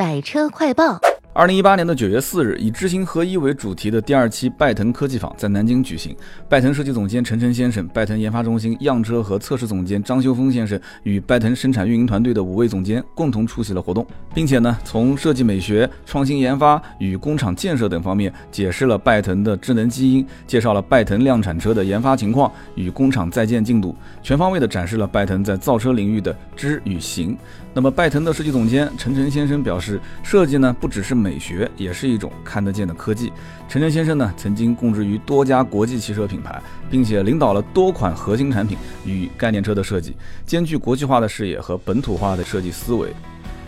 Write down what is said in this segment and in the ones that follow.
百车快报。二零一八年的九月四日，以知行合一为主题的第二期拜腾科技坊在南京举行。拜腾设计总监陈晨先生、拜腾研发中心样车和测试总监张修峰先生与拜腾生产运营团队的五位总监共同出席了活动，并且呢，从设计美学、创新研发与工厂建设等方面解释了拜腾的智能基因，介绍了拜腾量产车的研发情况与工厂在建进度，全方位的展示了拜腾在造车领域的知与行。那么，拜腾的设计总监陈晨先生表示，设计呢不只是美学，也是一种看得见的科技。陈晨先生呢曾经供职于多家国际汽车品牌，并且领导了多款核心产品与概念车的设计，兼具国际化的视野和本土化的设计思维。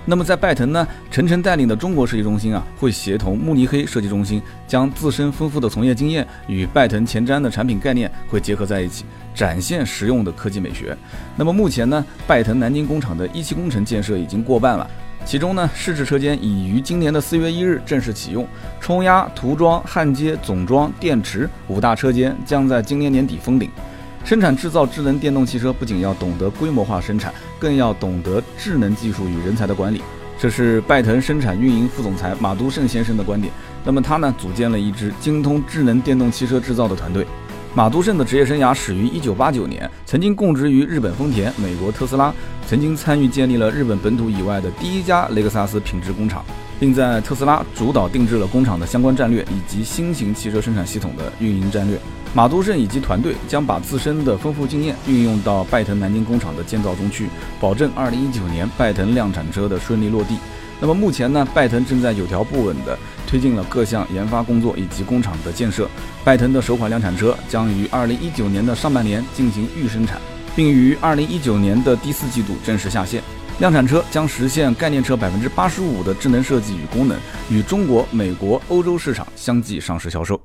那么在拜腾呢，陈晨带领的中国设计中心啊，会协同慕尼黑设计中心，将自身丰富的从业经验与拜腾前瞻的产品概念会结合在一起，展现实用的科技美学。那么目前呢，拜腾南京工厂的一期工程建设已经过半了，其中呢，试制车间已于今年的四月一日正式启用，冲压、涂装、焊接、总装、电池五大车间将在今年年底封顶。生产制造智能电动汽车，不仅要懂得规模化生产，更要懂得智能技术与人才的管理。这是拜腾生产运营副总裁马都胜先生的观点。那么他呢，组建了一支精通智能电动汽车制造的团队。马都胜的职业生涯始于1989年，曾经供职于日本丰田、美国特斯拉，曾经参与建立了日本本土以外的第一家雷克萨斯品质工厂，并在特斯拉主导定制了工厂的相关战略以及新型汽车生产系统的运营战略。马都胜以及团队将把自身的丰富经验运用到拜腾南京工厂的建造中去，保证2019年拜腾量产车的顺利落地。那么目前呢，拜腾正在有条不紊地推进了各项研发工作以及工厂的建设。拜腾的首款量产车将于二零一九年的上半年进行预生产，并于二零一九年的第四季度正式下线。量产车将实现概念车百分之八十五的智能设计与功能，与中国、美国、欧洲市场相继上市销售。